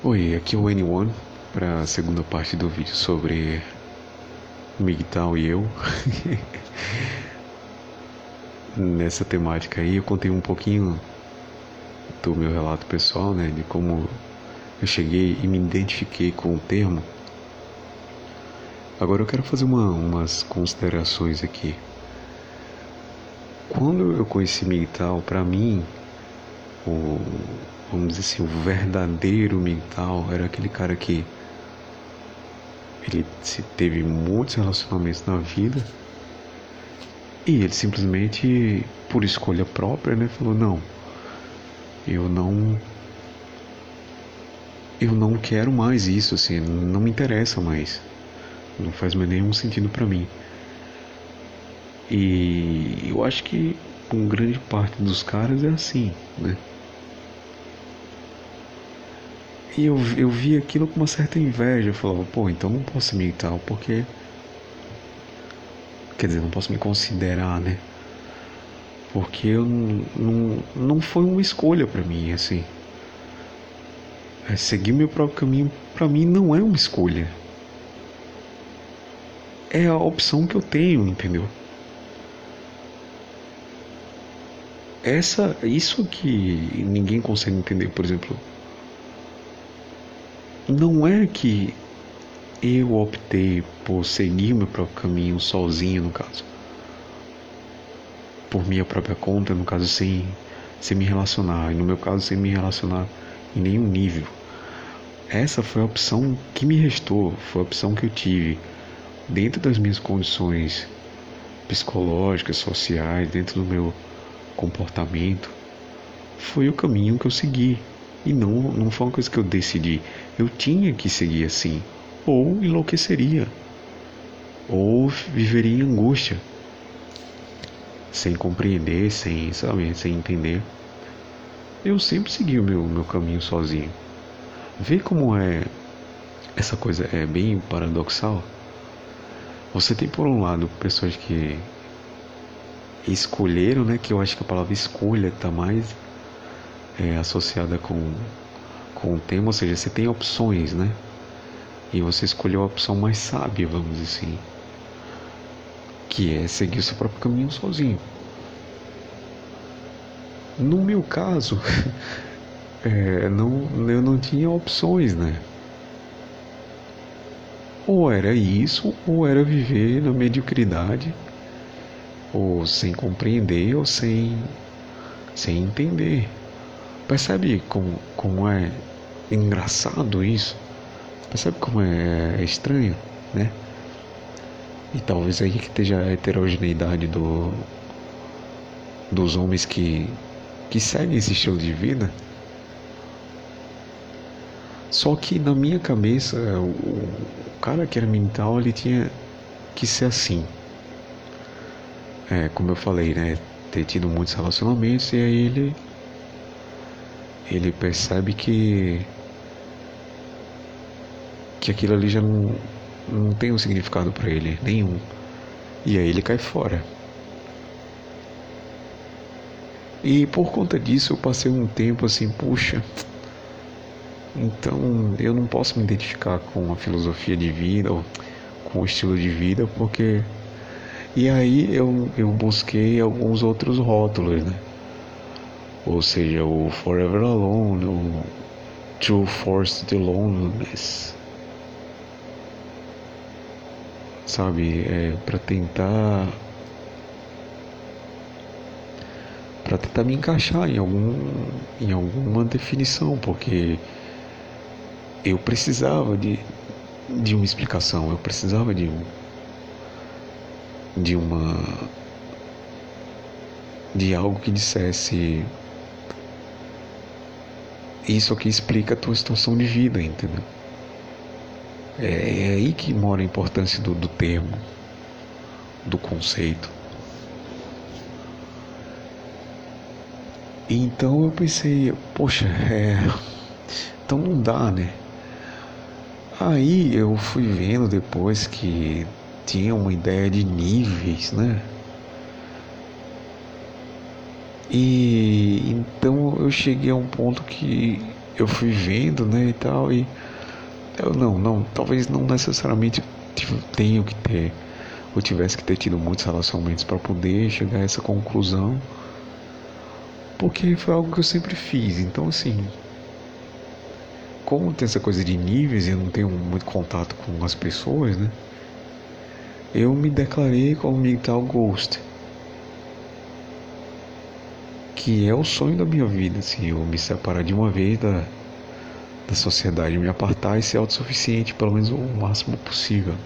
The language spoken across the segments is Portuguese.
Oi, aqui é o N1 para a segunda parte do vídeo sobre MGTOW e eu. Nessa temática aí eu contei um pouquinho do meu relato pessoal, né, de como eu cheguei e me identifiquei com o termo. Agora eu quero fazer uma, umas considerações aqui. Quando eu conheci MGTOW, para mim, o vamos dizer assim, o verdadeiro mental era aquele cara que ele teve muitos relacionamentos na vida e ele simplesmente, por escolha própria, né, falou: não, eu não. Eu não quero mais isso, assim, não me interessa mais. Não faz mais nenhum sentido para mim. E eu acho que com grande parte dos caras é assim, né? E eu, eu vi aquilo com uma certa inveja. Eu falava, pô, então não posso me tal, porque. Quer dizer, não posso me considerar, né? Porque eu não, não, não foi uma escolha para mim, assim. É, seguir meu próprio caminho, para mim, não é uma escolha. É a opção que eu tenho, entendeu? Essa, isso que ninguém consegue entender, por exemplo, não é que eu optei por seguir meu próprio caminho sozinho, no caso. Por minha própria conta, no caso, sem, sem me relacionar. E no meu caso, sem me relacionar em nenhum nível. Essa foi a opção que me restou, foi a opção que eu tive dentro das minhas condições psicológicas, sociais, dentro do meu comportamento. Foi o caminho que eu segui. E não, não foi uma coisa que eu decidi. Eu tinha que seguir assim. Ou enlouqueceria. Ou viveria em angústia. Sem compreender, sem, sabe, sem entender. Eu sempre segui o meu, meu caminho sozinho. Vê como é. Essa coisa é bem paradoxal. Você tem por um lado pessoas que escolheram, né? Que eu acho que a palavra escolha está mais é, associada com, com o tema, ou seja, você tem opções, né? E você escolheu a opção mais sábia, vamos dizer assim, que é seguir o seu próprio caminho sozinho. No meu caso, é, não, eu não tinha opções, né? Ou era isso, ou era viver na mediocridade, ou sem compreender, ou sem, sem entender. Percebe como, como é engraçado isso? Percebe como é estranho, né? E talvez aí que esteja a heterogeneidade do, dos homens que, que seguem esse estilo de vida. Só que na minha cabeça, o, o cara que era mental, ele tinha que ser assim. É, como eu falei, né? Ter tido muitos relacionamentos e aí ele ele percebe que que aquilo ali já não, não tem um significado para ele nenhum. E aí ele cai fora. E por conta disso eu passei um tempo assim puxa então eu não posso me identificar com a filosofia de vida ou com o estilo de vida porque e aí eu, eu busquei alguns outros rótulos né ou seja, o Forever Alone, o True Force the Loneliness, sabe, é, para tentar para tentar me encaixar em algum em alguma definição, porque eu precisava de de uma explicação, eu precisava de de uma de algo que dissesse isso aqui explica a tua situação de vida, entendeu? É, é aí que mora a importância do, do termo, do conceito. Então eu pensei, poxa, é, então não dá, né? Aí eu fui vendo depois que tinha uma ideia de níveis, né? E então eu cheguei a um ponto que eu fui vendo, né, e tal, e eu não, não, talvez não necessariamente tenho que ter ou tivesse que ter tido muitos relacionamentos para poder chegar a essa conclusão, porque foi algo que eu sempre fiz. Então, assim, como tem essa coisa de níveis e eu não tenho muito contato com as pessoas, né? Eu me declarei como mental ghost. Que é o sonho da minha vida, assim, eu me separar de uma vez da, da sociedade, me apartar e ser autossuficiente, pelo menos o máximo possível.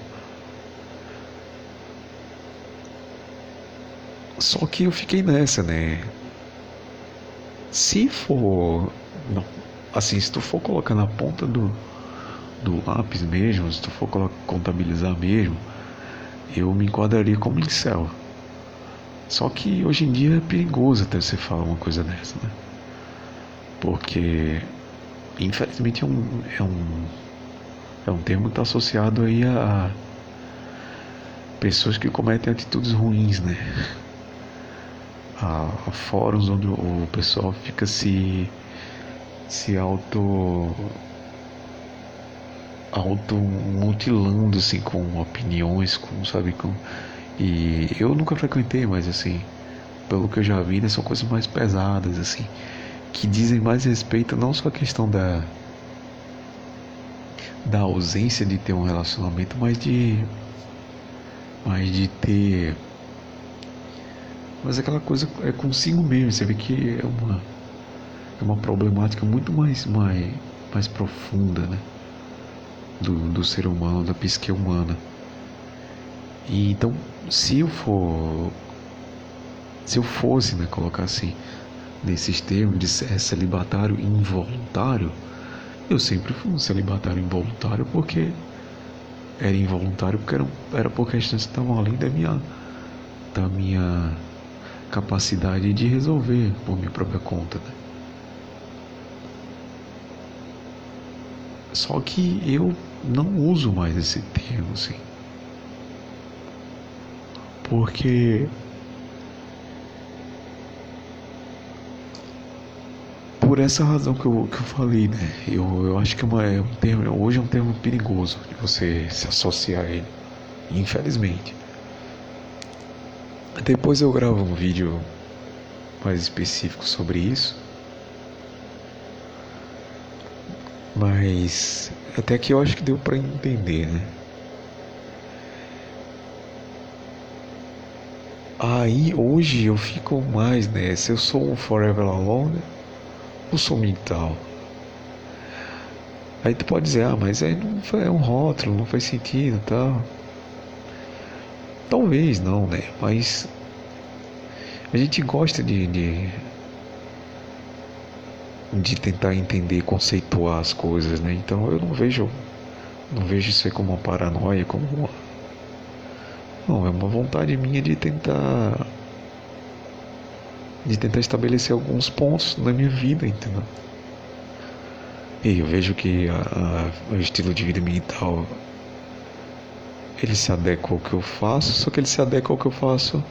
Só que eu fiquei nessa, né? Se for. Não, assim, se tu for colocar na ponta do, do lápis mesmo, se tu for contabilizar mesmo, eu me enquadraria como incel. Só que hoje em dia é perigoso até você falar uma coisa dessa, né? Porque infelizmente é um, é um, é um termo que está associado aí a pessoas que cometem atitudes ruins, né? A, a fóruns onde o pessoal fica se se auto auto mutilando assim com opiniões, com sabe com e eu nunca frequentei, mas assim, pelo que eu já vi, né, são coisas mais pesadas assim que dizem mais respeito não só a questão da da ausência de ter um relacionamento, mas de mas de ter mas aquela coisa é consigo mesmo, você vê que é uma é uma problemática muito mais mais mais profunda, né? Do, do ser humano, da psique humana. E então, se eu for se eu fosse, né, colocar assim, nesses termos de celibatário involuntário, eu sempre fui um celibatário involuntário porque era involuntário porque era, era por questões que estavam além da minha, da minha capacidade de resolver por minha própria conta. Né? Só que eu não uso mais esse termo assim. Porque por essa razão que eu, que eu falei, né? Eu, eu acho que é, uma, é um termo, hoje é um termo perigoso de você se associar a ele, infelizmente. Depois eu gravo um vídeo mais específico sobre isso. Mas até que eu acho que deu para entender, né? Aí hoje eu fico mais? Se eu sou um Forever Alone, o som mental. Aí tu pode dizer, ah, mas aí não é um rótulo, não faz sentido tal. Talvez não, né? Mas a gente gosta de, de, de tentar entender, conceituar as coisas, né? Então eu não vejo não vejo isso aí como uma paranoia, como uma não, é uma vontade minha de tentar de tentar estabelecer alguns pontos na minha vida, entendeu? E eu vejo que a, a, o estilo de vida mental ele se adequa ao que eu faço, só que ele se adequa ao que eu faço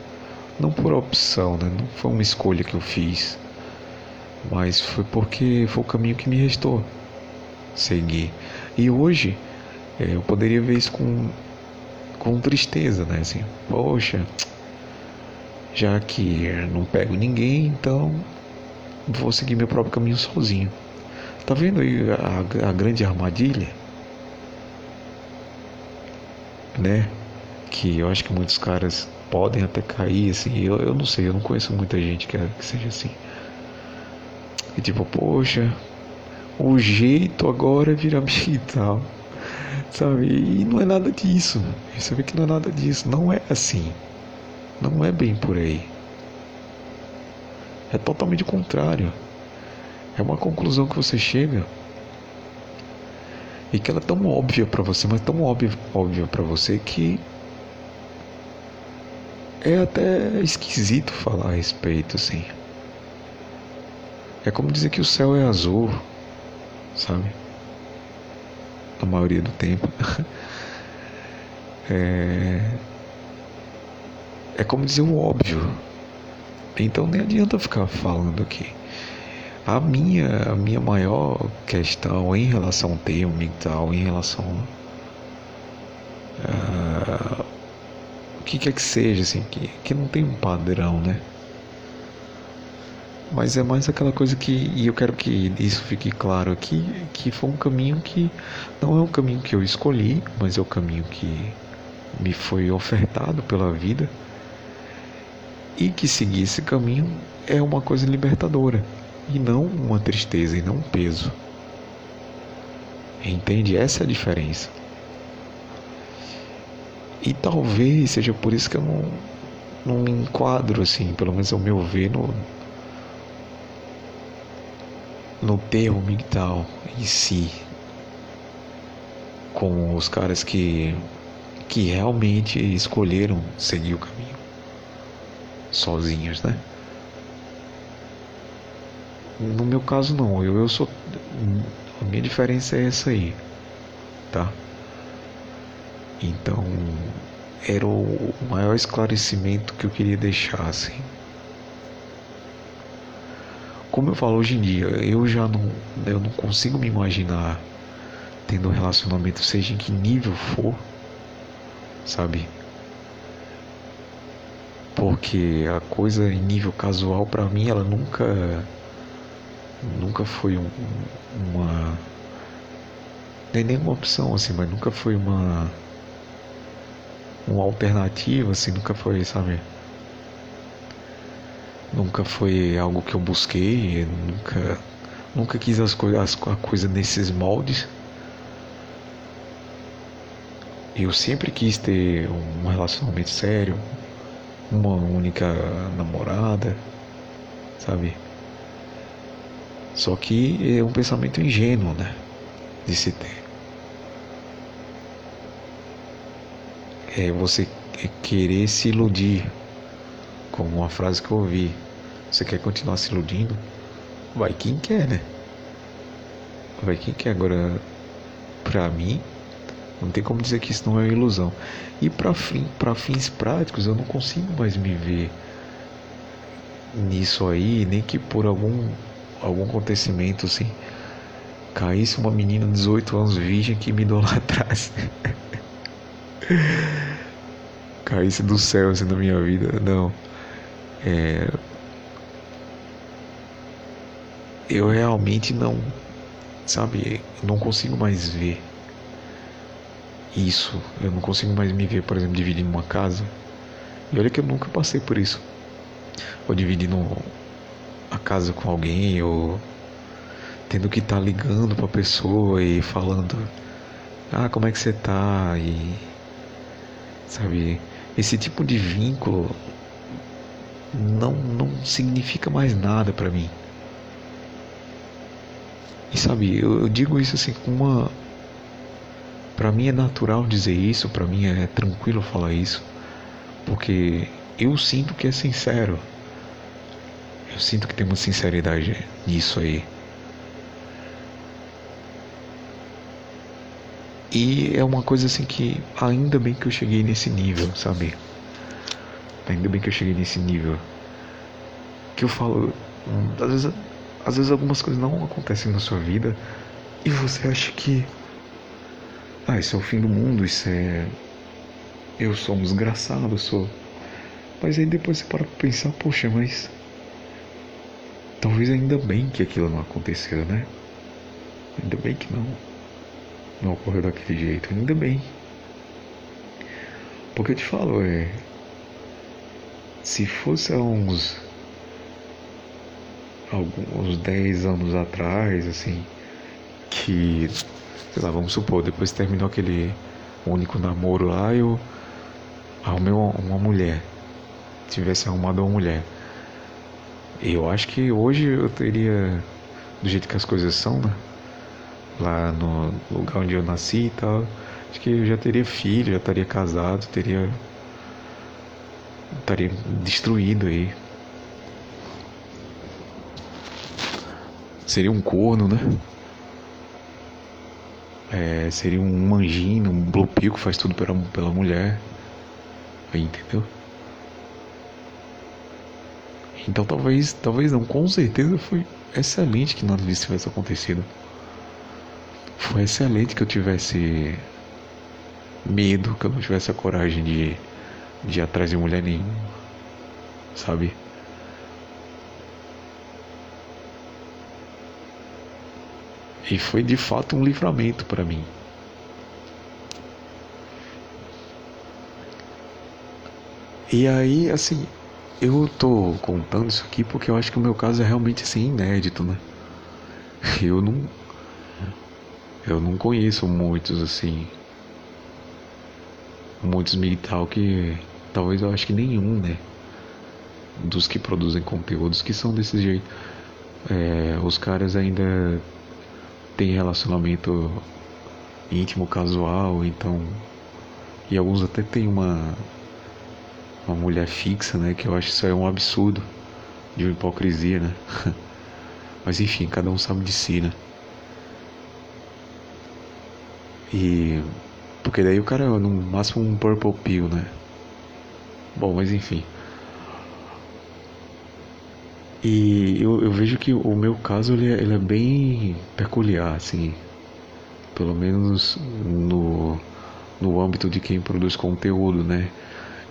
não por opção, né? Não foi uma escolha que eu fiz, mas foi porque foi o caminho que me restou seguir. E hoje é, eu poderia ver isso com com tristeza, né? Assim, poxa, já que não pego ninguém, então vou seguir meu próprio caminho sozinho. Tá vendo aí a, a grande armadilha? Né? Que eu acho que muitos caras podem até cair, assim. Eu, eu não sei, eu não conheço muita gente que, que seja assim. E tipo, poxa, o jeito agora é virar tal Sabe? E não é nada disso. Você vê que não é nada disso. Não é assim. Não é bem por aí. É totalmente o contrário. É uma conclusão que você chega e que ela é tão óbvia para você, mas tão óbvia, óbvia para você que é até esquisito falar a respeito, assim. É como dizer que o céu é azul, sabe? A maioria do tempo. é é como dizer o óbvio. Então nem adianta ficar falando aqui. A minha, a minha maior questão em relação ao termo mental, em relação uh, o que quer que seja, assim, que, que não tem um padrão, né? Mas é mais aquela coisa que, e eu quero que isso fique claro aqui, que foi um caminho que não é um caminho que eu escolhi, mas é o um caminho que me foi ofertado pela vida. E que seguir esse caminho é uma coisa libertadora e não uma tristeza e não um peso. Entende? Essa é a diferença. E talvez seja por isso que eu não, não me enquadro assim, pelo menos ao meu ver, no, no termo mental em si, com os caras que, que realmente escolheram seguir o caminho sozinhos, né? No meu caso não, eu, eu sou. A minha diferença é essa aí, tá? Então era o maior esclarecimento que eu queria deixar assim. Como eu falo hoje em dia, eu já não, eu não consigo me imaginar tendo um relacionamento, seja em que nível for, sabe? Porque a coisa em nível casual para mim ela nunca nunca foi um, uma nem nenhuma opção assim, mas nunca foi uma uma alternativa assim, nunca foi, sabe? Nunca foi algo que eu busquei, nunca, nunca quis as coisas, a coisa nesses moldes. Eu sempre quis ter um relacionamento sério, uma única namorada, sabe? Só que é um pensamento ingênuo, né? De se ter. É você querer se iludir como uma frase que eu ouvi. Você quer continuar se iludindo? Vai quem quer, né? Vai quem quer. Agora, pra mim, não tem como dizer que isso não é uma ilusão. E para fim, fins práticos, eu não consigo mais me ver nisso aí, nem que por algum, algum acontecimento assim caísse uma menina de 18 anos virgem que me idolatrasse. caísse do céu assim na minha vida. Não. É, eu realmente não, sabe, não consigo mais ver isso. Eu não consigo mais me ver, por exemplo, dividindo uma casa. E olha que eu nunca passei por isso. Ou dividindo a casa com alguém, ou tendo que estar tá ligando pra pessoa e falando: Ah, como é que você tá? E. Sabe? Esse tipo de vínculo não, não significa mais nada para mim. E sabe, eu, eu digo isso assim com uma. Para mim é natural dizer isso, para mim é tranquilo falar isso, porque eu sinto que é sincero. Eu sinto que tem uma sinceridade nisso aí. E é uma coisa assim que ainda bem que eu cheguei nesse nível, sabe? Ainda bem que eu cheguei nesse nível. Que eu falo, às vezes, às vezes algumas coisas não acontecem na sua vida e você acha que ah, isso é o fim do mundo, isso é eu sou um desgraçado, eu sou. Mas aí depois você para pra pensar, poxa, mas talvez ainda bem que aquilo não aconteceu, né? Ainda bem que não não ocorreu daquele jeito, ainda bem. Porque eu te falo, é se fosse há uns alguns 10 anos atrás, assim, que, sei lá, vamos supor, depois terminou aquele único namoro lá, eu arrumei uma, uma mulher, tivesse arrumado uma mulher. Eu acho que hoje eu teria, do jeito que as coisas são, né? Lá no lugar onde eu nasci e tal, acho que eu já teria filho, já estaria casado, teria estaria destruído aí. Seria um corno, né? É, seria um manjinho, um que faz tudo pela, pela mulher. Aí, entendeu? Então talvez, talvez não, com certeza foi excelente que nada disso tivesse acontecido. Foi excelente que eu tivesse medo, que eu não tivesse a coragem de, de ir atrás de mulher nenhuma, sabe? E foi de fato um livramento para mim. E aí, assim, eu tô contando isso aqui porque eu acho que o meu caso é realmente assim inédito, né? Eu não eu não conheço muitos assim muitos militar que talvez eu acho que nenhum, né? Dos que produzem conteúdos que são desse jeito. É, os caras ainda têm relacionamento íntimo, casual, então. E alguns até têm uma uma mulher fixa, né? Que eu acho isso é um absurdo de uma hipocrisia, né? Mas enfim, cada um sabe de si, né? E. Porque daí o cara no máximo um purple pill, né? Bom, mas enfim. E eu, eu vejo que o meu caso ele é, ele é bem peculiar, assim. Pelo menos no, no âmbito de quem produz conteúdo, né?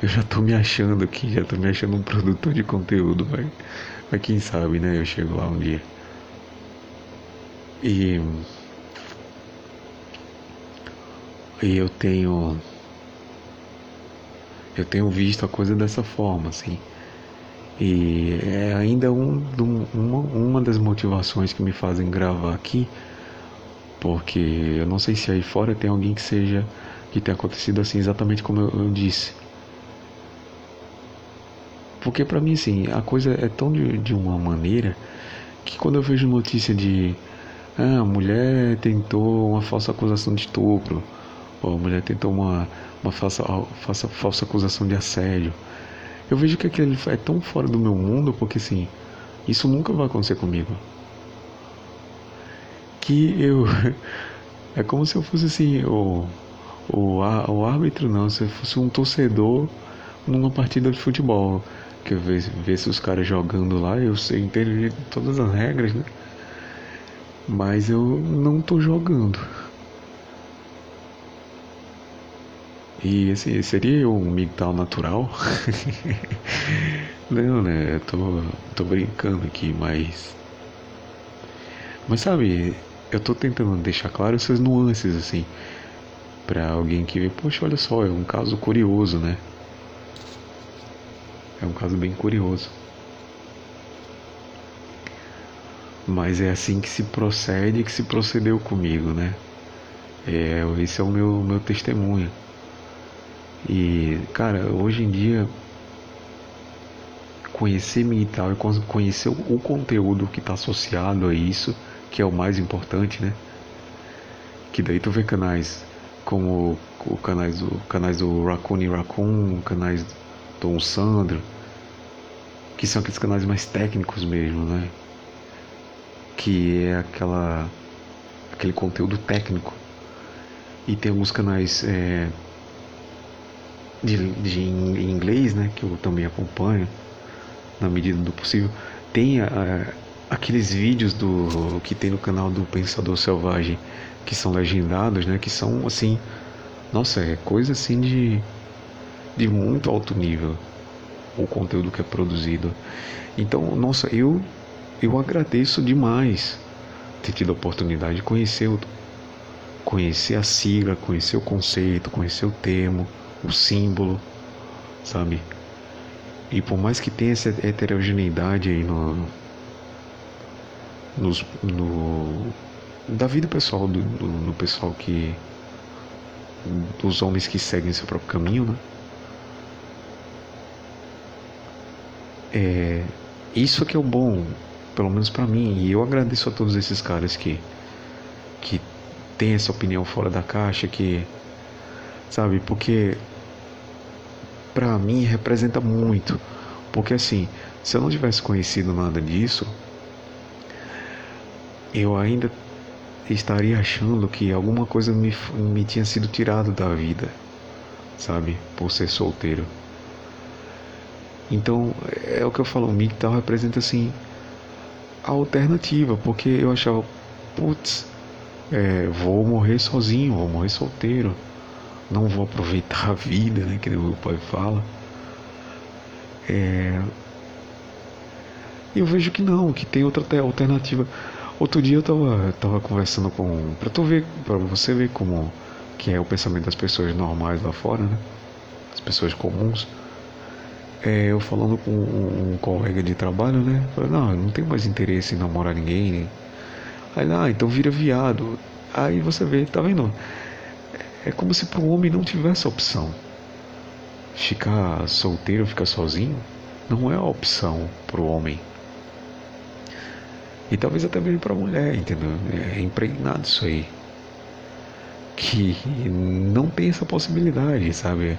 Eu já tô me achando aqui, já tô me achando um produtor de conteúdo, vai. Mas quem sabe, né? Eu chego lá um dia. E. E eu tenho. Eu tenho visto a coisa dessa forma, assim. E é ainda um, uma, uma das motivações que me fazem gravar aqui, porque eu não sei se aí fora tem alguém que seja que tenha acontecido assim exatamente como eu, eu disse. Porque para mim, assim, a coisa é tão de, de uma maneira que quando eu vejo notícia de ah, a mulher tentou uma falsa acusação de estupro, ou a mulher tentou uma, uma falsa, falsa, falsa acusação de assédio, eu vejo que aquilo é tão fora do meu mundo, porque assim, isso nunca vai acontecer comigo. Que eu. É como se eu fosse assim, o, o, o árbitro não, se eu fosse um torcedor numa partida de futebol que eu vejo, vejo os caras jogando lá, eu sei entender todas as regras, né? Mas eu não tô jogando. E assim, seria um migtal natural? não, né? Eu tô, tô brincando aqui, mas. Mas sabe, eu tô tentando deixar claro essas nuances, assim, para alguém que vê, poxa, olha só, é um caso curioso, né? É um caso bem curioso. Mas é assim que se procede, que se procedeu comigo, né? É, esse é o meu, meu testemunho. E, cara, hoje em dia, conhecer militar e conhecer o conteúdo que está associado a isso, que é o mais importante, né? Que daí tu vê canais como o canais do, canais do Raccoon e Raccoon, canais Tom Sandro, que são aqueles canais mais técnicos mesmo, né? Que é aquela aquele conteúdo técnico. E tem alguns canais é, de, de inglês, né, que eu também acompanho na medida do possível. Tem a, aqueles vídeos do que tem no canal do Pensador Selvagem que são legendados, né, que são assim, nossa, é coisa assim de de muito alto nível o conteúdo que é produzido. Então, nossa, eu eu agradeço demais ter tido a oportunidade de conhecer o, conhecer a sigla, conhecer o conceito, conhecer o termo, o símbolo, sabe? E por mais que tenha essa heterogeneidade aí no, nos, no da vida pessoal do, do, pessoal que dos homens que seguem seu próprio caminho, né? É, isso que é o bom, pelo menos para mim, e eu agradeço a todos esses caras que que tem essa opinião fora da caixa, que sabe, porque para mim representa muito, porque assim, se eu não tivesse conhecido nada disso, eu ainda estaria achando que alguma coisa me, me tinha sido tirado da vida, sabe, por ser solteiro. Então, é o que eu falo, o MGTOW representa assim a alternativa, porque eu achava, putz, é, vou morrer sozinho, vou morrer solteiro, não vou aproveitar a vida, né, que meu pai fala. É, eu vejo que não, que tem outra alternativa. Outro dia eu tava, tava conversando com. Pra tu ver, pra você ver como que é o pensamento das pessoas normais lá fora, né? As pessoas comuns. É, eu falando com um, colega de trabalho, né? Falei, não, eu não tenho mais interesse em namorar ninguém. Aí, ah, então vira viado. Aí você vê, tá vendo? É como se pro homem não tivesse opção. Ficar solteiro, ficar sozinho, não é a opção pro homem. E talvez até mesmo para a mulher, entendeu? É impregnado isso aí. Que não tem essa possibilidade, sabe?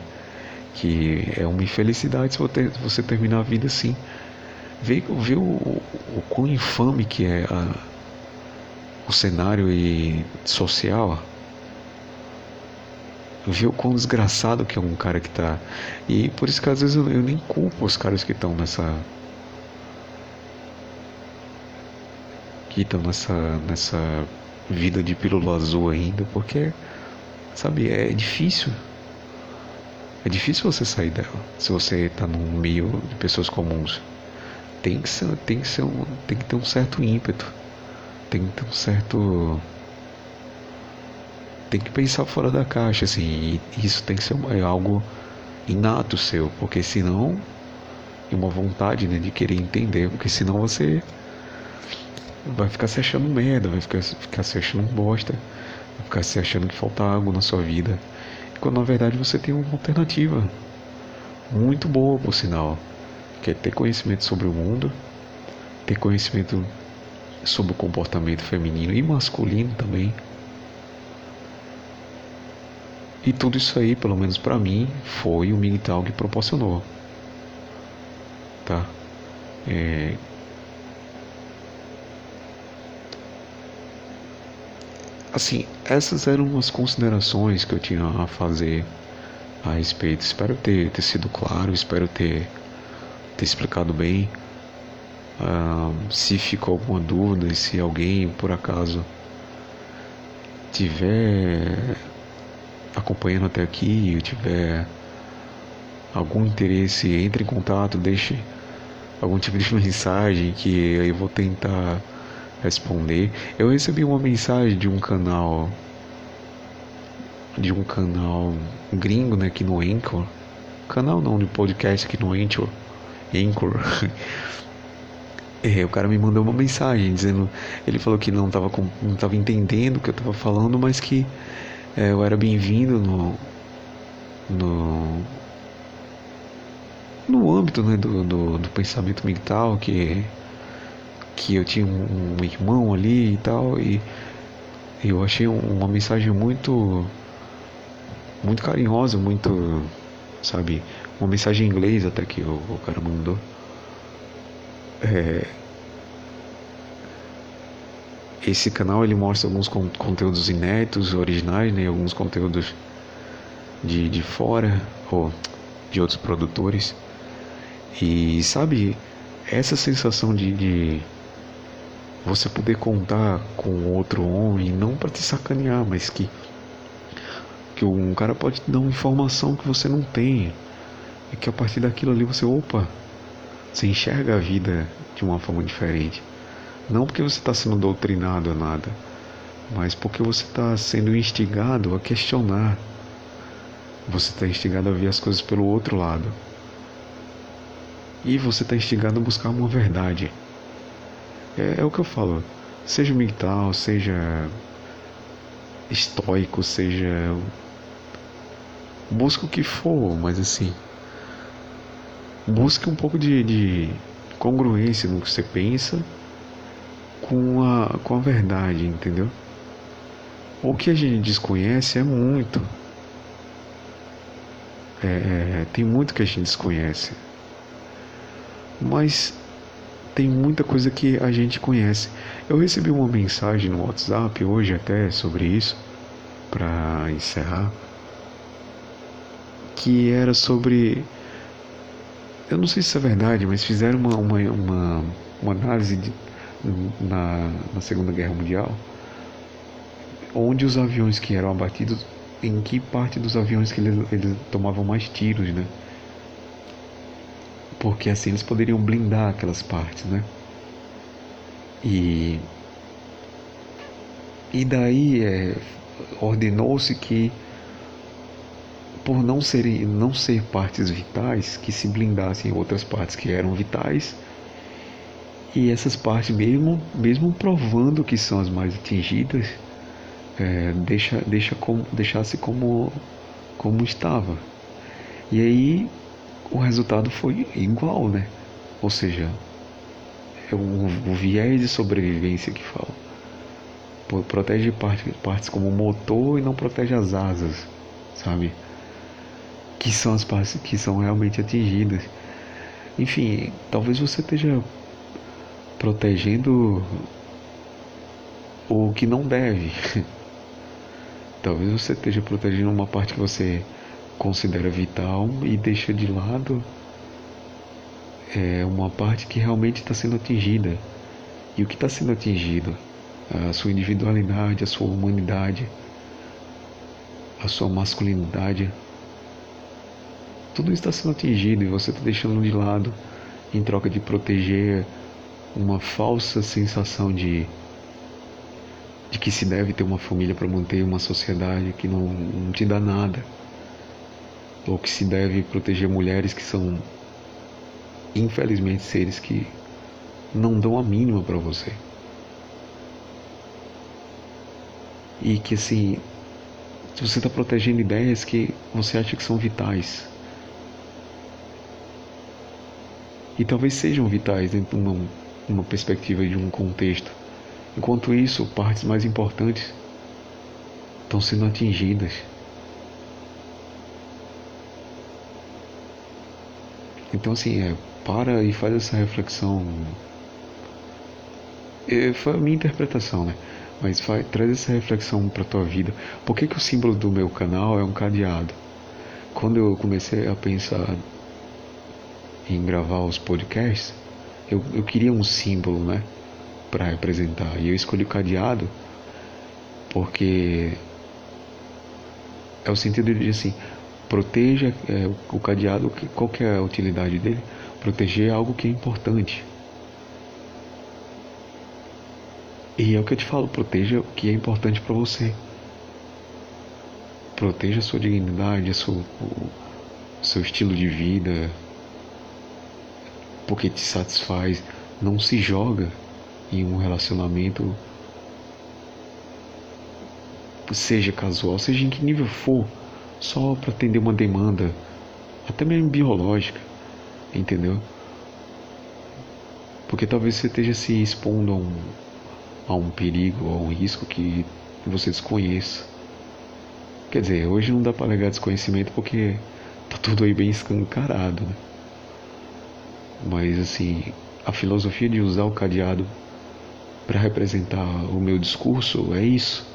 Que é uma infelicidade se você terminar a vida assim. Vê, vê o, o quão infame que é a, o cenário e social. Vê o quão desgraçado que é um cara que tá. E por isso que às vezes eu, eu nem culpo os caras que estão nessa que estão nessa, nessa vida de pílula azul ainda, porque, sabe, é difícil. É difícil você sair dela se você está num meio de pessoas comuns. Tem que, ser, tem, que ser um, tem que ter um certo ímpeto. Tem que ter um certo. Tem que pensar fora da caixa, assim. E isso tem que ser é algo inato seu, porque senão. É uma vontade né, de querer entender, porque senão você vai ficar se achando merda, vai ficar, ficar se achando bosta, vai ficar se achando que falta algo na sua vida. Quando na verdade você tem uma alternativa muito boa, por sinal, que é ter conhecimento sobre o mundo, ter conhecimento sobre o comportamento feminino e masculino também. E tudo isso aí, pelo menos para mim, foi o MGTOW que proporcionou. Tá? É, assim, essas eram as considerações que eu tinha a fazer a respeito. Espero ter, ter sido claro, espero ter, ter explicado bem. Uh, se ficou alguma dúvida, se alguém por acaso tiver acompanhando até aqui, tiver algum interesse, entre em contato, deixe algum tipo de mensagem que eu vou tentar responder. Eu recebi uma mensagem de um canal de um canal gringo, né, aqui no Anchor. Canal não, de podcast aqui no Anchor. Anchor. É, o cara me mandou uma mensagem dizendo, ele falou que não estava não tava entendendo o que eu estava falando, mas que eu era bem-vindo no, no no âmbito né, do, do, do pensamento mental que que eu tinha um, um irmão ali e tal, e, e eu achei uma mensagem muito muito carinhosa, muito, sabe, uma mensagem em inglês até que o, o cara mandou. É, esse canal ele mostra alguns con conteúdos inéditos, originais, né, alguns conteúdos de, de fora ou de outros produtores. E sabe, essa sensação de, de você poder contar com outro homem, não para te sacanear, mas que que um cara pode te dar uma informação que você não tem e que a partir daquilo ali você, opa, você enxerga a vida de uma forma diferente. Não porque você está sendo doutrinado a nada, mas porque você está sendo instigado a questionar. Você está instigado a ver as coisas pelo outro lado. E você está instigado a buscar uma verdade. É, é o que eu falo. Seja mental, seja estoico, seja. Busca o que for, mas assim. Busque um pouco de, de congruência no que você pensa com a, com a verdade, entendeu? O que a gente desconhece é muito. É, é tem muito que a gente desconhece. Mas tem muita coisa que a gente conhece. Eu recebi uma mensagem no WhatsApp hoje até sobre isso, para encerrar, que era sobre eu não sei se é verdade, mas fizeram uma, uma, uma, uma análise de, na, na Segunda Guerra Mundial, onde os aviões que eram abatidos, em que parte dos aviões que eles, eles tomavam mais tiros, né? Porque assim eles poderiam blindar aquelas partes, né? E, e daí é, ordenou-se que por não serem não ser partes vitais que se blindassem outras partes que eram vitais e essas partes mesmo mesmo provando que são as mais atingidas é, deixa deixa como deixasse como como estava. E aí o resultado foi igual né? Ou seja é o, o viés de sobrevivência que fala. Protege parte, partes como o motor e não protege as asas sabe? Que são as partes que são realmente atingidas. Enfim, talvez você esteja protegendo o que não deve. talvez você esteja protegendo uma parte que você considera vital e deixa de lado é uma parte que realmente está sendo atingida. E o que está sendo atingido? A sua individualidade, a sua humanidade, a sua masculinidade, tudo está sendo atingido e você está deixando de lado em troca de proteger uma falsa sensação de de que se deve ter uma família para manter uma sociedade que não, não te dá nada. Ou que se deve proteger mulheres que são infelizmente seres que não dão a mínima para você. E que assim você está protegendo ideias que você acha que são vitais. E talvez sejam vitais dentro de uma, uma perspectiva de um contexto. Enquanto isso, partes mais importantes estão sendo atingidas. Então, assim, é, para e faz essa reflexão. É, foi a minha interpretação, né? Mas faz, traz essa reflexão para tua vida. Por que, que o símbolo do meu canal é um cadeado? Quando eu comecei a pensar em gravar os podcasts, eu, eu queria um símbolo, né, para representar. E eu escolhi o cadeado porque é o sentido de assim, proteja é, o cadeado, qual que é a utilidade dele? Proteger algo que é importante. E é o que eu te falo, proteja o que é importante para você. Proteja a sua dignidade, a sua, o seu estilo de vida, porque te satisfaz. Não se joga em um relacionamento, seja casual, seja em que nível for, só para atender uma demanda, até mesmo biológica, entendeu? Porque talvez você esteja se expondo a um, a um perigo, a um risco que você desconheça. Quer dizer, hoje não dá para alegar desconhecimento porque tá tudo aí bem escancarado, né? Mas assim, a filosofia de usar o cadeado para representar o meu discurso é isso.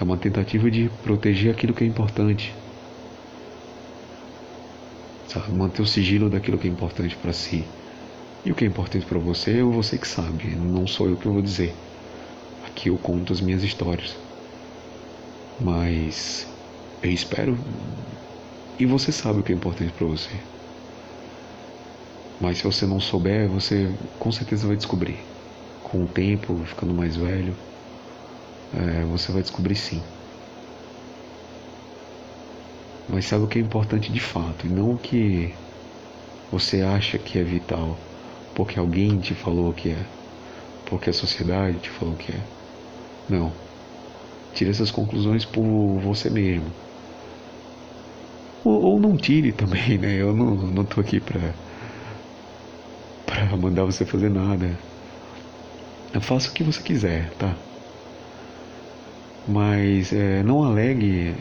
É uma tentativa de proteger aquilo que é importante. Sabe? Manter o sigilo daquilo que é importante para si. E o que é importante para você é você que sabe, não sou eu que vou dizer. Aqui eu conto as minhas histórias. Mas eu espero e você sabe o que é importante para você. Mas se você não souber, você com certeza vai descobrir. Com o tempo, ficando mais velho, é, você vai descobrir sim. Mas sabe o que é importante de fato, e não o que você acha que é vital, porque alguém te falou que é, porque a sociedade te falou que é. Não. Tire essas conclusões por você mesmo. Ou, ou não tire também, né? Eu não, não tô aqui pra para mandar você fazer nada. Faça o que você quiser, tá? Mas é, não alegue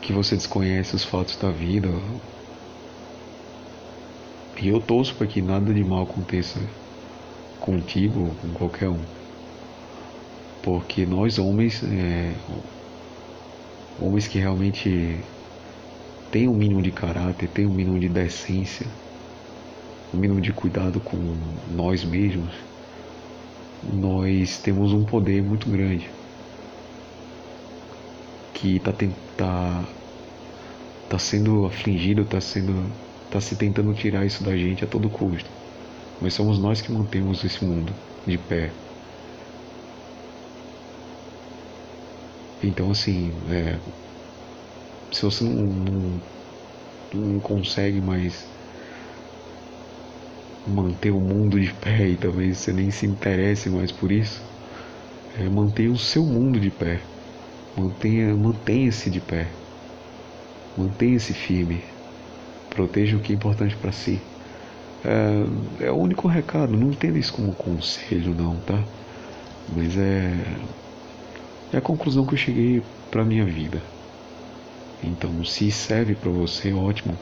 que você desconhece os fatos da vida. E eu torço para que nada de mal aconteça contigo ou com qualquer um. Porque nós homens, é, homens que realmente têm um mínimo de caráter, têm um mínimo de decência, o mínimo de cuidado com nós mesmos, nós temos um poder muito grande que está tá, tá sendo afligido, está sendo tá se tentando tirar isso da gente a todo custo. Mas somos nós que mantemos esse mundo de pé. Então assim, é, se você não, não, não consegue mais manter o mundo de pé e talvez você nem se interesse mais por isso, é, mantenha o seu mundo de pé. Mantenha, mantenha-se de pé. Mantenha-se firme. Proteja o que é importante para si. É, é, o único recado. Não entenda isso como conselho, não, tá? Mas é, é a conclusão que eu cheguei para minha vida. Então, se serve para você, ótimo.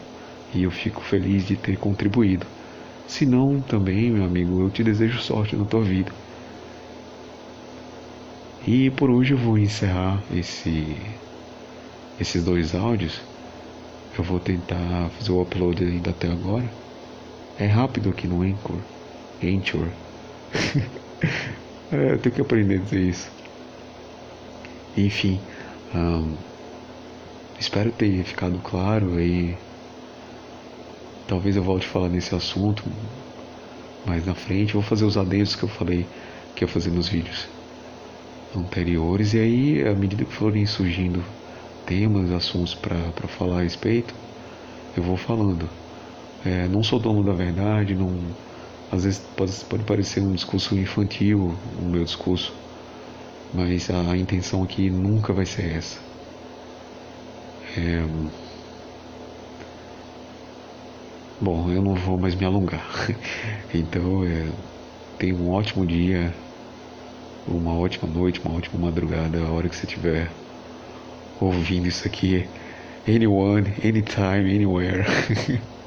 E eu fico feliz de ter contribuído. Se não, também, meu amigo, eu te desejo sorte na tua vida. E por hoje eu vou encerrar esse, esses dois áudios. Eu vou tentar fazer o upload ainda até agora. É rápido aqui no Anchor. Anchor. é, eu tenho que aprender a dizer isso. Enfim, um, espero ter ficado claro aí. Talvez eu volte a falar nesse assunto mais na frente. Eu vou fazer os adendos que eu falei que ia fazer nos vídeos anteriores e aí à medida que forem surgindo temas, assuntos para falar a respeito, eu vou falando. É, não sou dono da verdade, não, às vezes pode, pode parecer um discurso infantil o meu discurso, mas a, a intenção aqui nunca vai ser essa. É, bom, eu não vou mais me alongar. então, é, tenha um ótimo dia uma ótima noite, uma ótima madrugada, a hora que você estiver ouvindo isso aqui. Anyone, anytime, anywhere.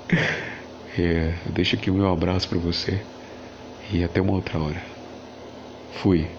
é, deixo aqui o meu abraço para você e até uma outra hora. Fui.